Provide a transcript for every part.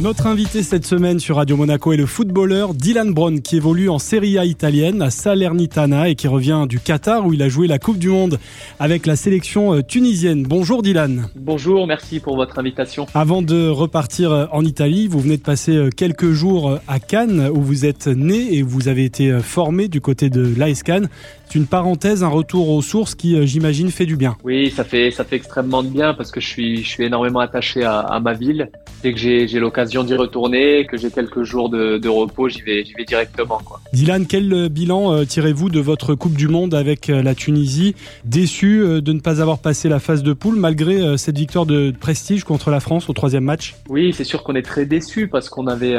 Notre invité cette semaine sur Radio Monaco est le footballeur Dylan Brown qui évolue en Serie A italienne à Salernitana et qui revient du Qatar où il a joué la Coupe du Monde avec la sélection euh, tunisienne. Bonjour Dylan. Bonjour, merci pour votre invitation. Avant de repartir euh, en Italie, vous venez de passer euh, quelques jours à Cannes où vous êtes né et vous avez été formé du côté de l'AS Cannes. C'est une parenthèse, un retour aux sources qui, j'imagine, fait du bien. Oui, ça fait, ça fait extrêmement de bien parce que je suis, je suis énormément attaché à, à ma ville. Dès que j'ai l'occasion d'y retourner, que j'ai quelques jours de, repos, j'y vais, j'y vais directement. Quoi. Dylan, quel euh, bilan euh, tirez-vous de votre Coupe du Monde avec euh, la Tunisie Déçu de ne pas avoir passé la phase de poule malgré cette victoire de prestige contre la France au troisième match? Oui, c'est sûr qu'on est très déçu parce qu'on avait,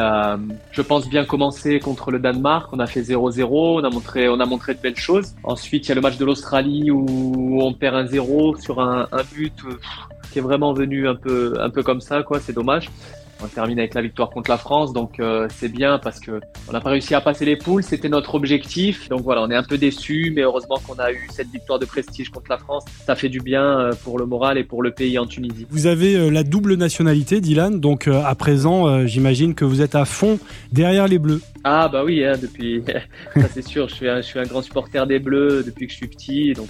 je pense, bien commencé contre le Danemark. On a fait 0-0, on a montré, on a montré de belles choses. Ensuite, il y a le match de l'Australie où on perd un 0 sur un, un but qui est vraiment venu un peu, un peu comme ça, quoi. C'est dommage. On termine avec la victoire contre la France, donc euh, c'est bien parce que on n'a pas réussi à passer les poules, c'était notre objectif. Donc voilà, on est un peu déçu, mais heureusement qu'on a eu cette victoire de prestige contre la France. Ça fait du bien euh, pour le moral et pour le pays en Tunisie. Vous avez euh, la double nationalité, Dylan, donc à présent, j'imagine que vous êtes à fond derrière les Bleus. Ah bah oui, hein, depuis, ça c'est sûr, je suis, un, je suis un grand supporter des Bleus depuis que je suis petit, donc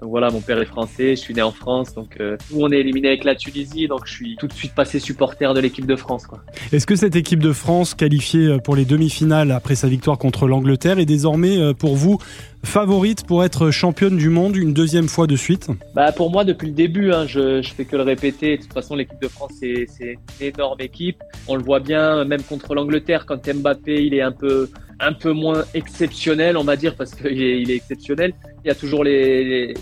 donc voilà, mon père est français, je suis né en France, donc euh, nous on est éliminé avec la Tunisie, donc je suis tout de suite passé supporter de l'équipe de France. Est-ce que cette équipe de France, qualifiée euh, pour les demi-finales après sa victoire contre l'Angleterre, est désormais euh, pour vous favorite pour être championne du monde une deuxième fois de suite bah Pour moi, depuis le début, hein, je, je fais que le répéter. De toute façon, l'équipe de France, c'est une énorme équipe. On le voit bien, même contre l'Angleterre, quand Mbappé, il est un peu moins exceptionnel, on va dire, parce qu'il est, exceptionnel. Il y a toujours les,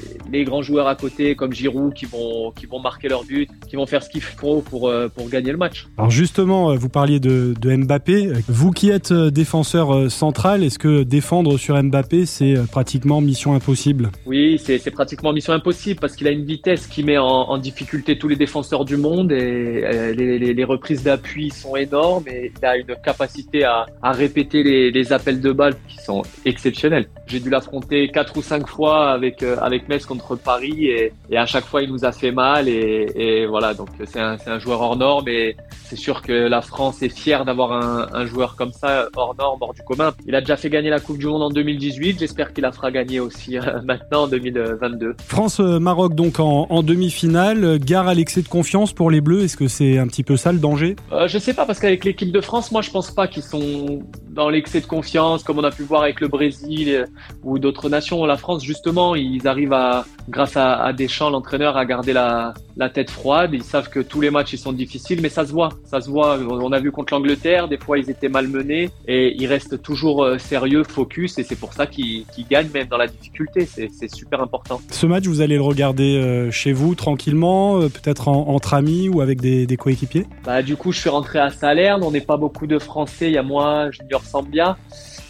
grands joueurs à côté, comme Giroud, qui vont, qui vont marquer leur but, qui vont faire ce qu'il faut pour, euh, pour gagner le match. Alors justement, euh, vous parliez de, de Mbappé. Vous qui êtes euh, défenseur central, est-ce que défendre sur Mbappé, c'est pratiquement mission impossible? Oui, c'est pratiquement mission impossible parce qu'il a une vitesse qui met en, en, difficulté tous les défenseurs du monde et les, les, les reprises d'appui sont énormes et il a une capacité à, à répéter les, les appels de balles qui sont exceptionnels. J'ai dû l'affronter quatre ou cinq fois avec avec Metz contre Paris et, et, à chaque fois il nous a fait mal et, et voilà donc c'est un, un joueur hors norme et c'est sûr que la France est fière d'avoir un, un, joueur comme ça hors norme hors du commun. Il a déjà fait gagner la Coupe du Monde en 2018. J'espère qu'il la fera gagner aussi euh, maintenant en 2022. France Maroc donc en, en demi-finale. Gare à l'excès de confiance pour les Bleus. Est-ce que c'est un petit peu ça le danger? Euh, Je sais pas parce qu'avec l'équipe de France, moi je pense pas qu'ils sont dans l'excès de confiance, comme on a pu voir avec le Brésil ou d'autres nations. La France, justement, ils arrivent à, grâce à, à Deschamps, l'entraîneur, à garder la, la tête froide. Ils savent que tous les matchs ils sont difficiles, mais ça se voit, ça se voit. On a vu contre l'Angleterre, des fois ils étaient malmenés et ils restent toujours euh, sérieux, focus, et c'est pour ça qu'ils gagnent même dans la difficulté. C'est super important. Ce match, vous allez le regarder euh, chez vous tranquillement, peut-être entre amis ou avec des, des coéquipiers? Bah du coup, je suis rentré à Salerne. On n'est pas beaucoup de Français. Il y a moi, Junior Sambia.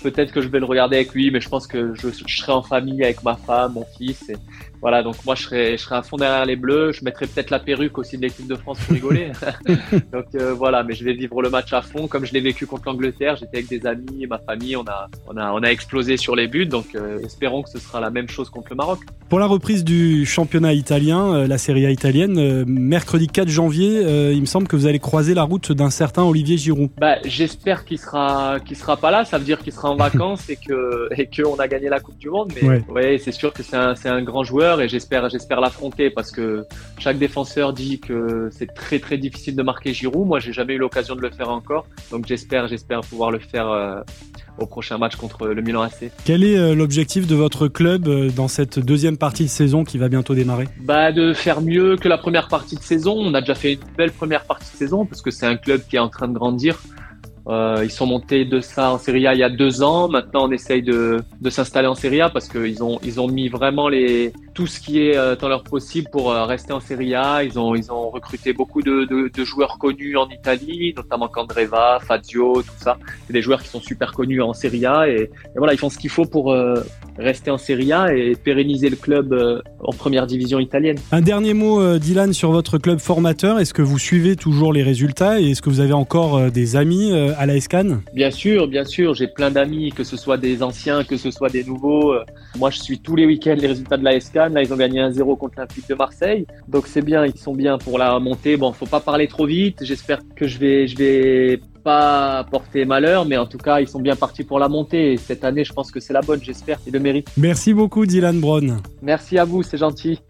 Peut-être que je vais le regarder avec lui, mais je pense que je, je serai en famille avec ma femme, mon fils. Et, voilà, donc moi je serais, je serais à fond derrière les Bleus. Je mettrais peut-être la perruque aussi de l'équipe de France pour rigoler. donc euh, voilà, mais je vais vivre le match à fond comme je l'ai vécu contre l'Angleterre. J'étais avec des amis, ma famille, on a, on a, on a explosé sur les buts. Donc euh, espérons que ce sera la même chose contre le Maroc. Pour la reprise du championnat italien, euh, la Serie A italienne, mercredi 4 janvier, il me semble que vous allez croiser la route d'un certain Olivier Giroud. Bah, j'espère qu'il sera, qu'il sera pas là. Ça veut dire qu'il sera en vacances et que, et que on a gagné la Coupe du Monde. Mais ouais, ouais c'est sûr que c'est un, c'est un grand joueur et j'espère j'espère l'affronter parce que chaque défenseur dit que c'est très très difficile de marquer Giroud. Moi, j'ai jamais eu l'occasion de le faire encore, donc j'espère j'espère pouvoir le faire euh, au prochain match contre le Milan AC. Quel est euh, l'objectif de votre club euh, dans cette deuxième partie de saison qui va bientôt démarrer? Bah de faire mieux que la première partie de saison. On a déjà fait une belle première partie de saison parce que c'est un club qui est en train de grandir. Euh, ils sont montés de ça en Serie A il y a deux ans. Maintenant, on essaye de, de s'installer en Serie A parce qu'ils ont, ils ont mis vraiment les, tout ce qui est euh, dans leur possible pour euh, rester en Serie A. Ils ont, ils ont recruté beaucoup de, de, de joueurs connus en Italie, notamment Candreva, Fazio, tout ça. C'est des joueurs qui sont super connus en Serie A et, et voilà, ils font ce qu'il faut pour euh, rester en Serie A et pérenniser le club euh, en première division italienne. Un dernier mot, euh, Dylan, sur votre club formateur. Est-ce que vous suivez toujours les résultats et est-ce que vous avez encore des amis à la Escan Bien sûr, bien sûr. J'ai plein d'amis, que ce soit des anciens, que ce soit des nouveaux. Moi, je suis tous les week-ends les résultats de la Escan Là, ils ont gagné 1-0 contre l'Olympique de Marseille. Donc c'est bien, ils sont bien pour la montée. Bon, faut pas parler trop vite. J'espère que je vais, je vais pas porter malheur, mais en tout cas, ils sont bien partis pour la montée. Et cette année, je pense que c'est la bonne, j'espère. Ils le méritent. Merci beaucoup, Dylan Brown. Merci à vous, c'est gentil.